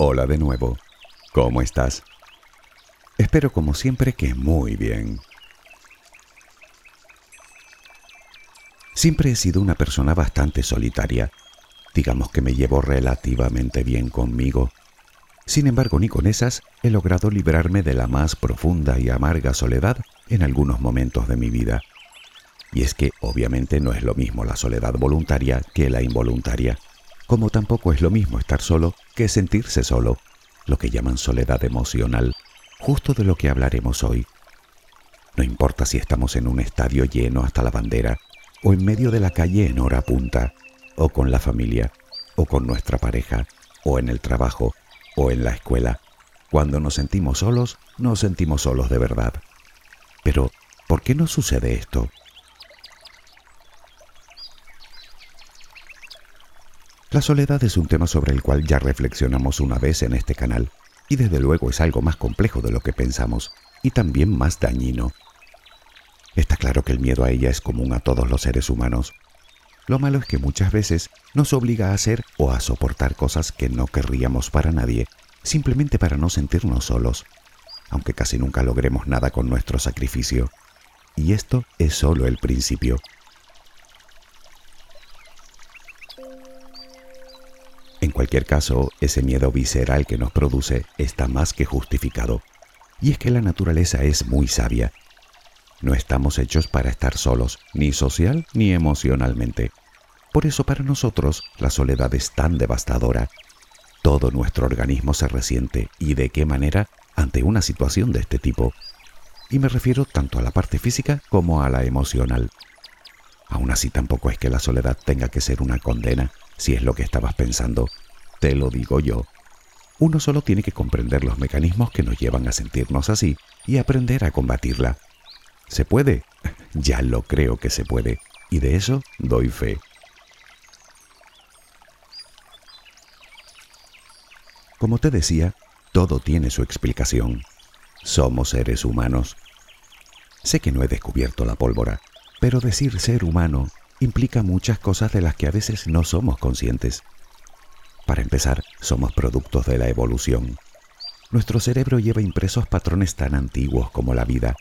Hola de nuevo. ¿Cómo estás? Espero como siempre que muy bien. Siempre he sido una persona bastante solitaria. Digamos que me llevo relativamente bien conmigo. Sin embargo, ni con esas he logrado librarme de la más profunda y amarga soledad en algunos momentos de mi vida. Y es que obviamente no es lo mismo la soledad voluntaria que la involuntaria, como tampoco es lo mismo estar solo que sentirse solo, lo que llaman soledad emocional, justo de lo que hablaremos hoy. No importa si estamos en un estadio lleno hasta la bandera, o en medio de la calle en hora punta, o con la familia, o con nuestra pareja, o en el trabajo, o en la escuela. Cuando nos sentimos solos, nos sentimos solos de verdad. Pero, ¿por qué nos sucede esto? La soledad es un tema sobre el cual ya reflexionamos una vez en este canal, y desde luego es algo más complejo de lo que pensamos, y también más dañino. Está claro que el miedo a ella es común a todos los seres humanos. Lo malo es que muchas veces nos obliga a hacer o a soportar cosas que no querríamos para nadie, simplemente para no sentirnos solos, aunque casi nunca logremos nada con nuestro sacrificio. Y esto es solo el principio. Cualquier caso, ese miedo visceral que nos produce está más que justificado. Y es que la naturaleza es muy sabia. No estamos hechos para estar solos, ni social ni emocionalmente. Por eso para nosotros la soledad es tan devastadora. Todo nuestro organismo se resiente y de qué manera ante una situación de este tipo. Y me refiero tanto a la parte física como a la emocional. Aún así tampoco es que la soledad tenga que ser una condena, si es lo que estabas pensando. Te lo digo yo. Uno solo tiene que comprender los mecanismos que nos llevan a sentirnos así y aprender a combatirla. ¿Se puede? Ya lo creo que se puede, y de eso doy fe. Como te decía, todo tiene su explicación. Somos seres humanos. Sé que no he descubierto la pólvora, pero decir ser humano implica muchas cosas de las que a veces no somos conscientes. Para empezar, somos productos de la evolución. Nuestro cerebro lleva impresos patrones tan antiguos como la vida.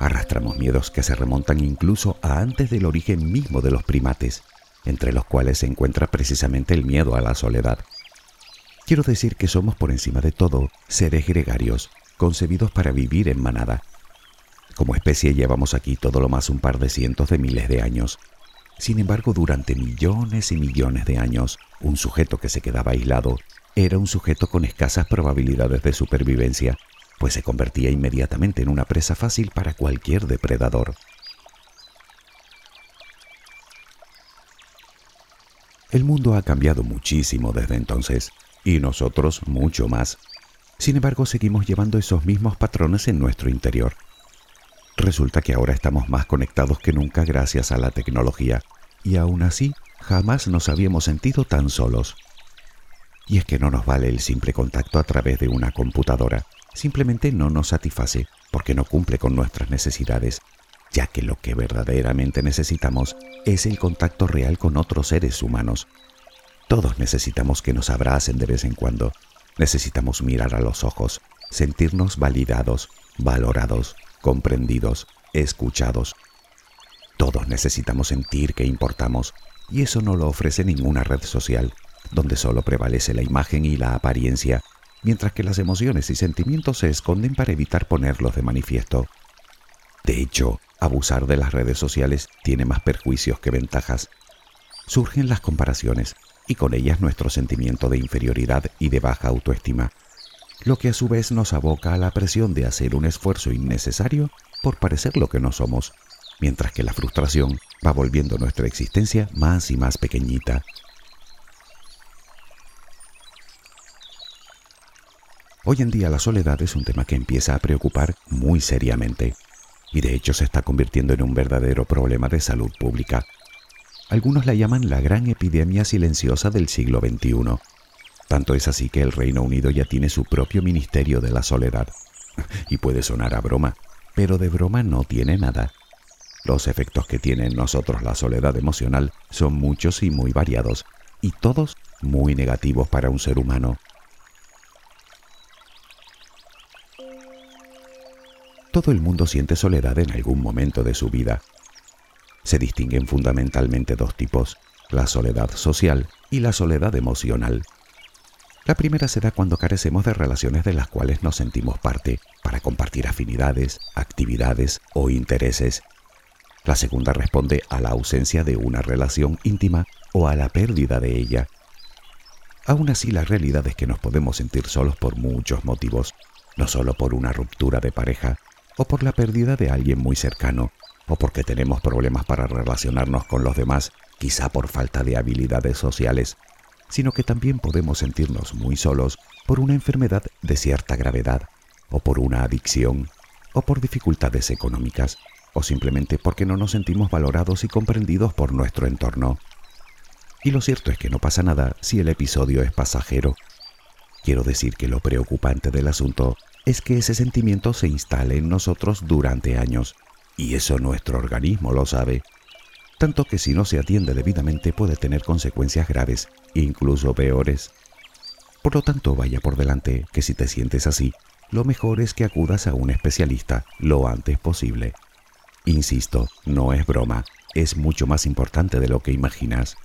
Arrastramos miedos que se remontan incluso a antes del origen mismo de los primates, entre los cuales se encuentra precisamente el miedo a la soledad. Quiero decir que somos por encima de todo seres gregarios, concebidos para vivir en manada. Como especie llevamos aquí todo lo más un par de cientos de miles de años, sin embargo, durante millones y millones de años, un sujeto que se quedaba aislado era un sujeto con escasas probabilidades de supervivencia, pues se convertía inmediatamente en una presa fácil para cualquier depredador. El mundo ha cambiado muchísimo desde entonces, y nosotros mucho más. Sin embargo, seguimos llevando esos mismos patrones en nuestro interior. Resulta que ahora estamos más conectados que nunca gracias a la tecnología, y aún así jamás nos habíamos sentido tan solos. Y es que no nos vale el simple contacto a través de una computadora, simplemente no nos satisface porque no cumple con nuestras necesidades, ya que lo que verdaderamente necesitamos es el contacto real con otros seres humanos. Todos necesitamos que nos abracen de vez en cuando, necesitamos mirar a los ojos, sentirnos validados, valorados, comprendidos, escuchados. Todos necesitamos sentir que importamos, y eso no lo ofrece ninguna red social, donde solo prevalece la imagen y la apariencia, mientras que las emociones y sentimientos se esconden para evitar ponerlos de manifiesto. De hecho, abusar de las redes sociales tiene más perjuicios que ventajas. Surgen las comparaciones y con ellas nuestro sentimiento de inferioridad y de baja autoestima lo que a su vez nos aboca a la presión de hacer un esfuerzo innecesario por parecer lo que no somos, mientras que la frustración va volviendo nuestra existencia más y más pequeñita. Hoy en día la soledad es un tema que empieza a preocupar muy seriamente y de hecho se está convirtiendo en un verdadero problema de salud pública. Algunos la llaman la gran epidemia silenciosa del siglo XXI tanto es así que el Reino Unido ya tiene su propio Ministerio de la Soledad. Y puede sonar a broma, pero de broma no tiene nada. Los efectos que tiene en nosotros la soledad emocional son muchos y muy variados, y todos muy negativos para un ser humano. Todo el mundo siente soledad en algún momento de su vida. Se distinguen fundamentalmente dos tipos, la soledad social y la soledad emocional. La primera se da cuando carecemos de relaciones de las cuales nos sentimos parte para compartir afinidades, actividades o intereses. La segunda responde a la ausencia de una relación íntima o a la pérdida de ella. Aún así, la realidad es que nos podemos sentir solos por muchos motivos, no solo por una ruptura de pareja o por la pérdida de alguien muy cercano, o porque tenemos problemas para relacionarnos con los demás, quizá por falta de habilidades sociales, sino que también podemos sentirnos muy solos por una enfermedad de cierta gravedad, o por una adicción, o por dificultades económicas, o simplemente porque no nos sentimos valorados y comprendidos por nuestro entorno. Y lo cierto es que no pasa nada si el episodio es pasajero. Quiero decir que lo preocupante del asunto es que ese sentimiento se instale en nosotros durante años, y eso nuestro organismo lo sabe. Tanto que si no se atiende debidamente puede tener consecuencias graves, incluso peores. Por lo tanto, vaya por delante que si te sientes así, lo mejor es que acudas a un especialista lo antes posible. Insisto, no es broma, es mucho más importante de lo que imaginas.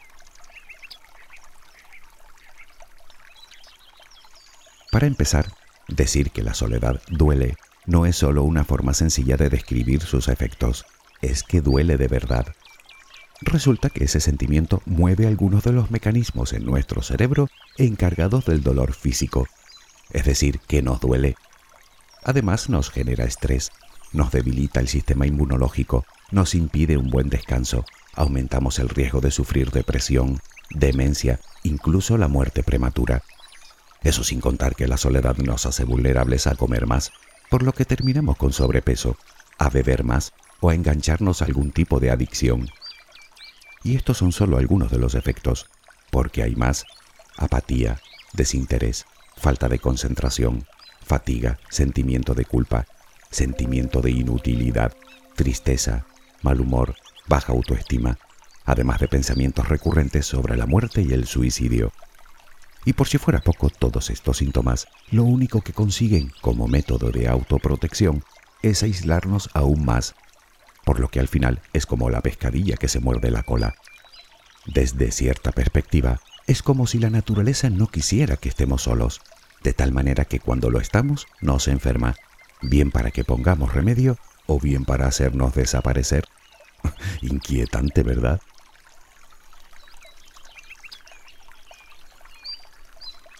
Para empezar, decir que la soledad duele no es solo una forma sencilla de describir sus efectos, es que duele de verdad. Resulta que ese sentimiento mueve algunos de los mecanismos en nuestro cerebro encargados del dolor físico, es decir, que nos duele. Además nos genera estrés, nos debilita el sistema inmunológico, nos impide un buen descanso, aumentamos el riesgo de sufrir depresión, demencia, incluso la muerte prematura. Eso sin contar que la soledad nos hace vulnerables a comer más, por lo que terminamos con sobrepeso, a beber más o a engancharnos a algún tipo de adicción. Y estos son solo algunos de los efectos, porque hay más. Apatía, desinterés, falta de concentración, fatiga, sentimiento de culpa, sentimiento de inutilidad, tristeza, mal humor, baja autoestima, además de pensamientos recurrentes sobre la muerte y el suicidio. Y por si fuera poco, todos estos síntomas lo único que consiguen como método de autoprotección es aislarnos aún más, por lo que al final es como la pescadilla que se muerde la cola. Desde cierta perspectiva, es como si la naturaleza no quisiera que estemos solos, de tal manera que cuando lo estamos nos enferma, bien para que pongamos remedio o bien para hacernos desaparecer. Inquietante, ¿verdad?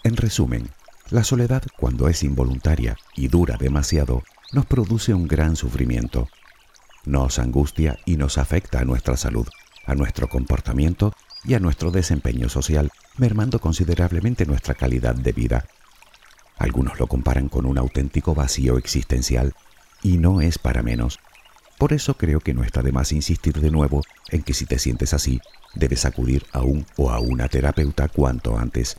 En resumen, la soledad, cuando es involuntaria y dura demasiado, nos produce un gran sufrimiento. Nos angustia y nos afecta a nuestra salud, a nuestro comportamiento y a nuestro desempeño social, mermando considerablemente nuestra calidad de vida. Algunos lo comparan con un auténtico vacío existencial, y no es para menos. Por eso creo que no está de más insistir de nuevo en que si te sientes así, debes acudir a un o a una terapeuta cuanto antes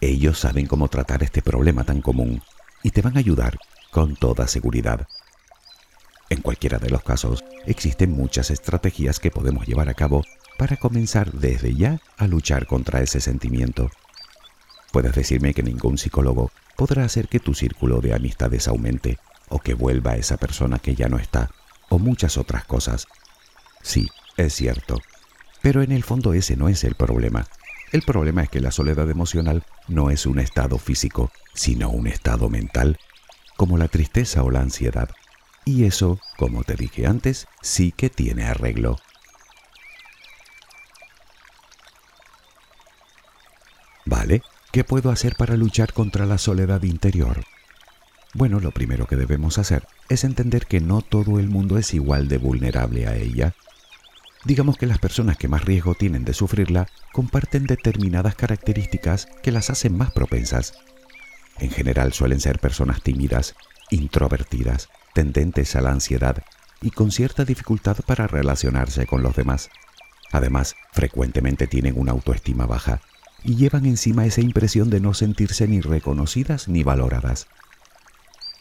ellos saben cómo tratar este problema tan común y te van a ayudar con toda seguridad. En cualquiera de los casos, existen muchas estrategias que podemos llevar a cabo para comenzar desde ya a luchar contra ese sentimiento. Puedes decirme que ningún psicólogo podrá hacer que tu círculo de amistades aumente o que vuelva esa persona que ya no está o muchas otras cosas. Sí, es cierto, pero en el fondo ese no es el problema. El problema es que la soledad emocional no es un estado físico, sino un estado mental, como la tristeza o la ansiedad. Y eso, como te dije antes, sí que tiene arreglo. Vale, ¿qué puedo hacer para luchar contra la soledad interior? Bueno, lo primero que debemos hacer es entender que no todo el mundo es igual de vulnerable a ella Digamos que las personas que más riesgo tienen de sufrirla comparten determinadas características que las hacen más propensas. En general suelen ser personas tímidas, introvertidas, tendentes a la ansiedad y con cierta dificultad para relacionarse con los demás. Además, frecuentemente tienen una autoestima baja y llevan encima esa impresión de no sentirse ni reconocidas ni valoradas.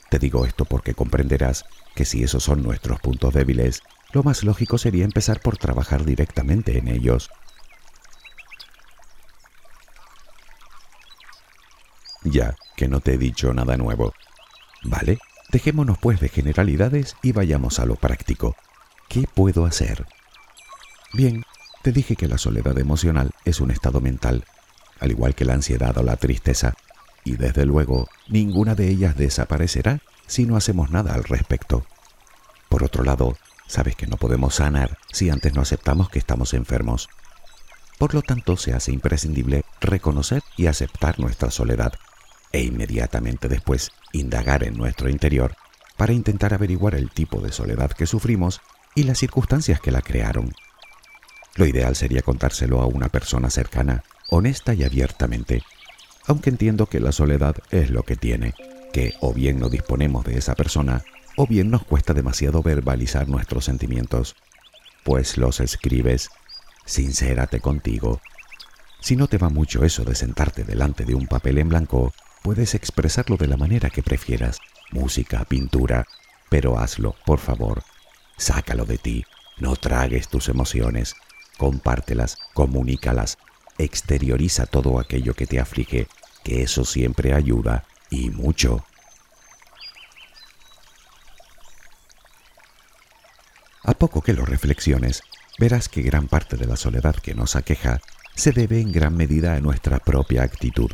Te digo esto porque comprenderás que si esos son nuestros puntos débiles, lo más lógico sería empezar por trabajar directamente en ellos. Ya, que no te he dicho nada nuevo. Vale, Dejémonos pues de generalidades y vayamos a lo práctico. ¿Qué puedo hacer? Bien, te dije que la soledad emocional es un estado mental, al igual que la ansiedad o la tristeza, y desde luego ninguna de ellas desaparecerá si no hacemos nada al respecto. Por otro lado, sabes que no podemos sanar si antes no aceptamos que estamos enfermos. Por lo tanto, se hace imprescindible reconocer y aceptar nuestra soledad e inmediatamente después indagar en nuestro interior para intentar averiguar el tipo de soledad que sufrimos y las circunstancias que la crearon. Lo ideal sería contárselo a una persona cercana, honesta y abiertamente, aunque entiendo que la soledad es lo que tiene, que o bien no disponemos de esa persona, o bien nos cuesta demasiado verbalizar nuestros sentimientos, pues los escribes, sincérate contigo. Si no te va mucho eso de sentarte delante de un papel en blanco, puedes expresarlo de la manera que prefieras, música, pintura, pero hazlo, por favor. Sácalo de ti, no tragues tus emociones, compártelas, comunícalas, exterioriza todo aquello que te aflige, que eso siempre ayuda y mucho. A poco que lo reflexiones, verás que gran parte de la soledad que nos aqueja se debe en gran medida a nuestra propia actitud.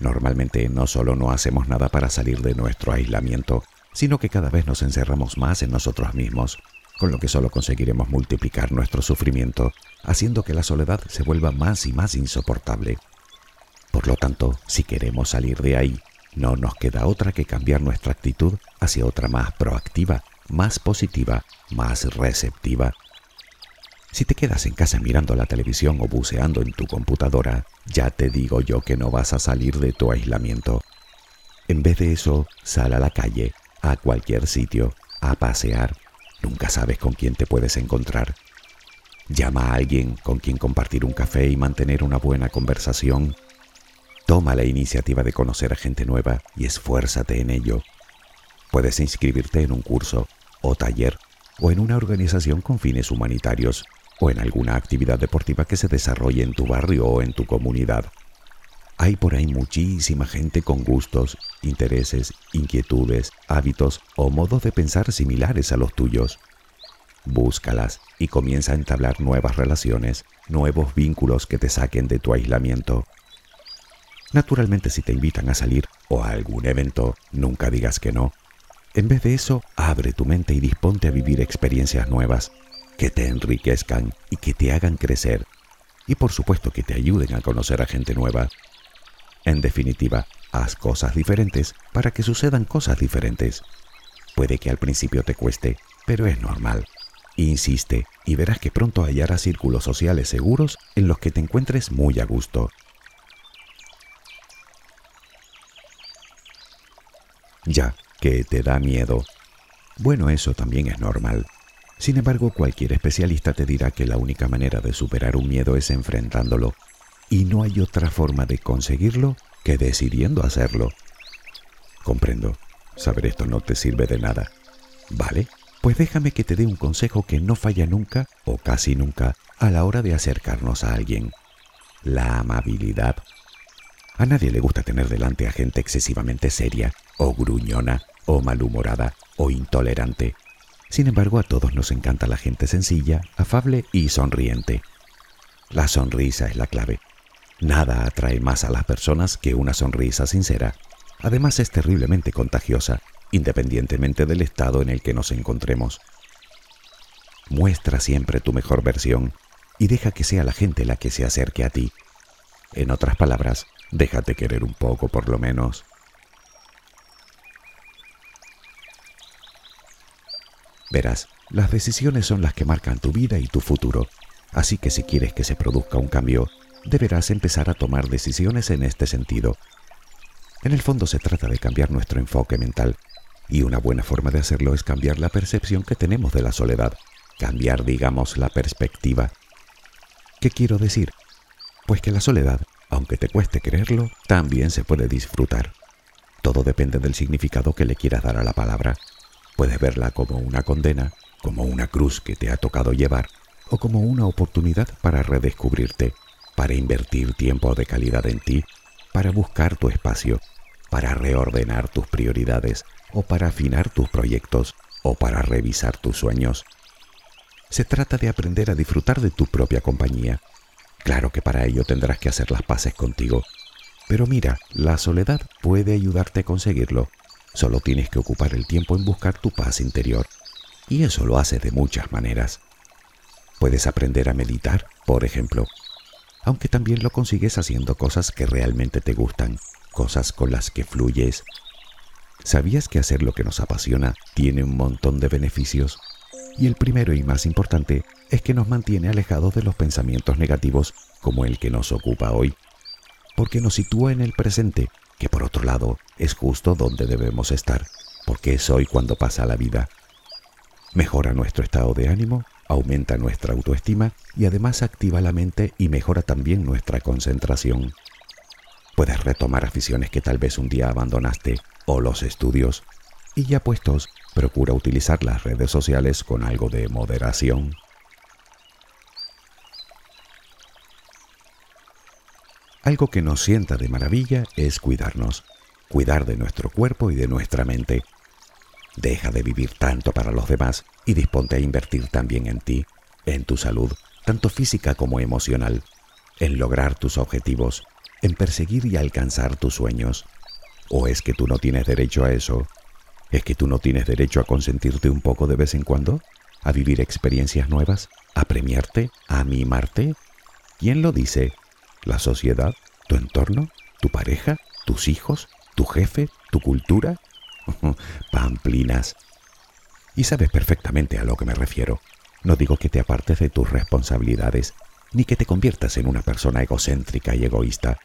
Normalmente no solo no hacemos nada para salir de nuestro aislamiento, sino que cada vez nos encerramos más en nosotros mismos, con lo que solo conseguiremos multiplicar nuestro sufrimiento, haciendo que la soledad se vuelva más y más insoportable. Por lo tanto, si queremos salir de ahí, no nos queda otra que cambiar nuestra actitud hacia otra más proactiva, más positiva, más receptiva. Si te quedas en casa mirando la televisión o buceando en tu computadora, ya te digo yo que no vas a salir de tu aislamiento. En vez de eso, sal a la calle, a cualquier sitio, a pasear, Nunca sabes con quién te puedes encontrar. Llama a alguien con quien compartir un café y mantener una buena conversación. Toma la iniciativa de conocer a gente nueva y esfuérzate en ello. Puedes inscribirte en un curso o taller o en una organización con fines humanitarios o en alguna actividad deportiva que se desarrolle en tu barrio o en tu comunidad. Hay por ahí muchísima gente con gustos, intereses, inquietudes, hábitos o modos de pensar similares a los tuyos. Búscalas y comienza a entablar nuevas relaciones, nuevos vínculos que te saquen de tu aislamiento. Naturalmente si te invitan a salir o a algún evento, nunca digas que no. En vez de eso, abre tu mente y disponte a vivir experiencias nuevas, que te enriquezcan y que te hagan crecer, y por supuesto que te ayuden a conocer a gente nueva en definitiva, haz cosas diferentes para que sucedan cosas diferentes. Puede que al principio te cueste, pero es normal. Insiste y verás que pronto hallarás círculos sociales seguros en los que te encuentres muy a gusto. Ya, que te da miedo. Bueno, eso también es normal. Sin embargo, cualquier especialista te dirá que la única manera de superar un miedo es enfrentándolo y no hay otra forma de conseguirlo que decidiendo hacerlo. Comprendo, saber esto no te sirve de nada. ¿Vale? Pues déjame que te dé un consejo que no falla nunca o casi nunca a la hora de acercarnos a alguien. La amabilidad. A nadie le gusta tener delante a gente excesivamente seria, o gruñona, o malhumorada, o intolerante. Sin embargo, a todos nos encanta la gente sencilla, afable y sonriente. La sonrisa es la clave. Nada atrae más a las personas que una sonrisa sincera. Además es terriblemente contagiosa, independientemente del estado en el que nos encontremos. Muestra siempre tu mejor versión y deja que sea la gente la que se acerque a ti. En otras palabras, déjate querer un poco por lo menos. Verás, las decisiones son las que marcan tu vida y tu futuro, así que si quieres que se produzca un cambio, deberás empezar a tomar decisiones en este sentido. En el fondo se trata de cambiar nuestro enfoque mental, y una buena forma de hacerlo es cambiar la percepción que tenemos de la soledad, cambiar, digamos, la perspectiva. ¿Qué quiero decir? Pues que la soledad, aunque te cueste creerlo, también se puede disfrutar. Todo depende del significado que le quieras dar a la palabra. Puedes verla como una condena, como una cruz que te ha tocado llevar, o como una oportunidad para redescubrirte para invertir tiempo de calidad en ti, para buscar tu espacio, para reordenar tus prioridades, o para afinar tus proyectos, o para revisar tus sueños. Se trata de aprender a disfrutar de tu propia compañía. Claro que para ello tendrás que hacer las paces contigo. Pero mira, la soledad puede ayudarte a conseguirlo. Solo tienes que ocupar el tiempo en buscar tu paz interior. Y eso lo haces de muchas maneras. Puedes aprender a meditar, por ejemplo, aunque también lo consigues haciendo cosas que realmente te gustan, cosas con las que fluyes. ¿Sabías que hacer lo que nos apasiona tiene un montón de beneficios? Y el primero y más importante es que nos mantiene alejados de los pensamientos negativos como el que nos ocupa hoy, porque nos sitúa en el presente, que por otro lado es justo donde debemos estar, porque es hoy cuando pasa la vida. Mejora nuestro estado de ánimo aumenta nuestra autoestima y además activa la mente y mejora también nuestra concentración. Puedes retomar aficiones que tal vez un día abandonaste o los estudios. Y ya puestos, procura utilizar las redes sociales con algo de moderación. Algo que nos sienta de maravilla es cuidarnos, cuidar de nuestro cuerpo y de nuestra mente, Deja de vivir tanto para los demás y disponte a invertir también en ti, en tu salud, tanto física como emocional, en lograr tus objetivos, en perseguir y alcanzar tus sueños. ¿O es que tú no tienes derecho a eso? ¿Es que tú no tienes derecho a consentirte un poco de vez en cuando? ¿A vivir experiencias nuevas? ¿A premiarte? ¿A mimarte? ¿Quién lo dice? ¿La sociedad? ¿Tu entorno? ¿Tu pareja? ¿Tus hijos? ¿Tu jefe? ¿Tu cultura? Pamplinas. Y sabes perfectamente a lo que me refiero. No digo que te apartes de tus responsabilidades, ni que te conviertas en una persona egocéntrica y egoísta.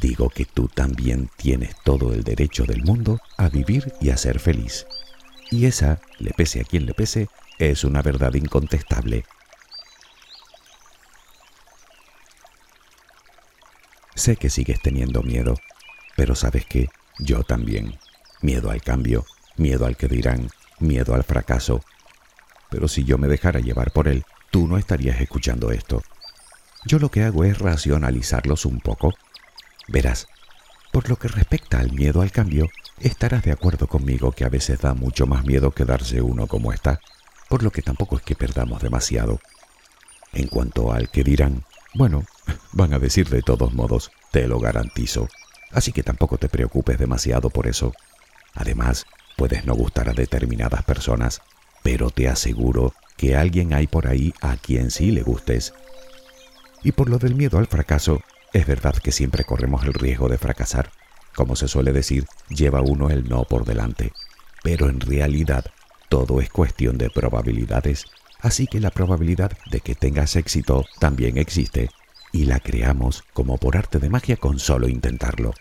Digo que tú también tienes todo el derecho del mundo a vivir y a ser feliz. Y esa, le pese a quien le pese, es una verdad incontestable. Sé que sigues teniendo miedo, pero sabes que yo también miedo al cambio, miedo al que dirán, miedo al fracaso. Pero si yo me dejara llevar por él, tú no estarías escuchando esto. Yo lo que hago es racionalizarlos un poco. Verás, por lo que respecta al miedo al cambio, estarás de acuerdo conmigo que a veces da mucho más miedo quedarse uno como está, por lo que tampoco es que perdamos demasiado. En cuanto al que dirán, bueno, van a decir de todos modos, te lo garantizo. Así que tampoco te preocupes demasiado por eso. Además, puedes no gustar a determinadas personas, pero te aseguro que alguien hay por ahí a quien sí le gustes. Y por lo del miedo al fracaso, es verdad que siempre corremos el riesgo de fracasar. Como se suele decir, lleva uno el no por delante. Pero en realidad, todo es cuestión de probabilidades, así que la probabilidad de que tengas éxito también existe, y la creamos como por arte de magia con solo intentarlo.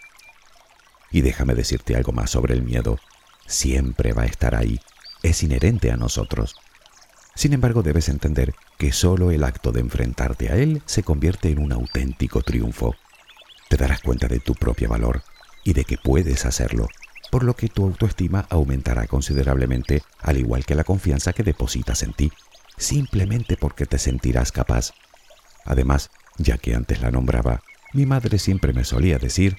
Y déjame decirte algo más sobre el miedo. Siempre va a estar ahí. Es inherente a nosotros. Sin embargo, debes entender que solo el acto de enfrentarte a él se convierte en un auténtico triunfo. Te darás cuenta de tu propio valor y de que puedes hacerlo, por lo que tu autoestima aumentará considerablemente, al igual que la confianza que depositas en ti, simplemente porque te sentirás capaz. Además, ya que antes la nombraba, mi madre siempre me solía decir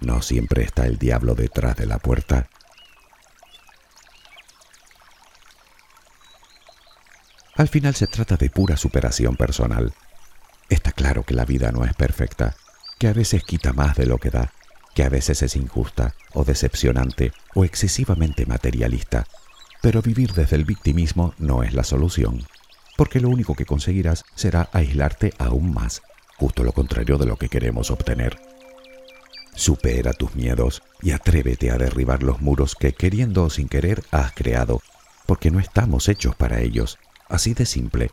no siempre está el diablo detrás de la puerta. Al final se trata de pura superación personal. Está claro que la vida no es perfecta, que a veces quita más de lo que da, que a veces es injusta o decepcionante o excesivamente materialista. Pero vivir desde el victimismo no es la solución, porque lo único que conseguirás será aislarte aún más, justo lo contrario de lo que queremos obtener. Supera tus miedos y atrévete a derribar los muros que queriendo o sin querer has creado, porque no estamos hechos para ellos. Así de simple.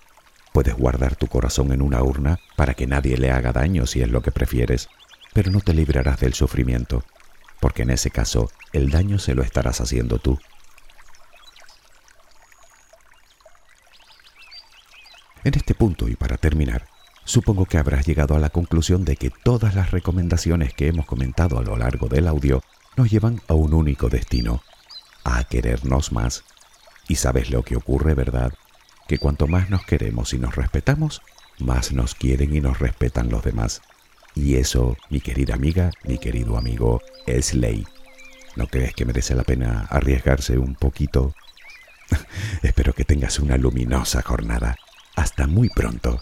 Puedes guardar tu corazón en una urna para que nadie le haga daño si es lo que prefieres, pero no te librarás del sufrimiento, porque en ese caso el daño se lo estarás haciendo tú. En este punto y para terminar, Supongo que habrás llegado a la conclusión de que todas las recomendaciones que hemos comentado a lo largo del audio nos llevan a un único destino, a querernos más. Y sabes lo que ocurre, ¿verdad? Que cuanto más nos queremos y nos respetamos, más nos quieren y nos respetan los demás. Y eso, mi querida amiga, mi querido amigo, es ley. ¿No crees que merece la pena arriesgarse un poquito? Espero que tengas una luminosa jornada. Hasta muy pronto.